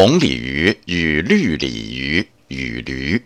红鲤鱼与绿鲤鱼与驴。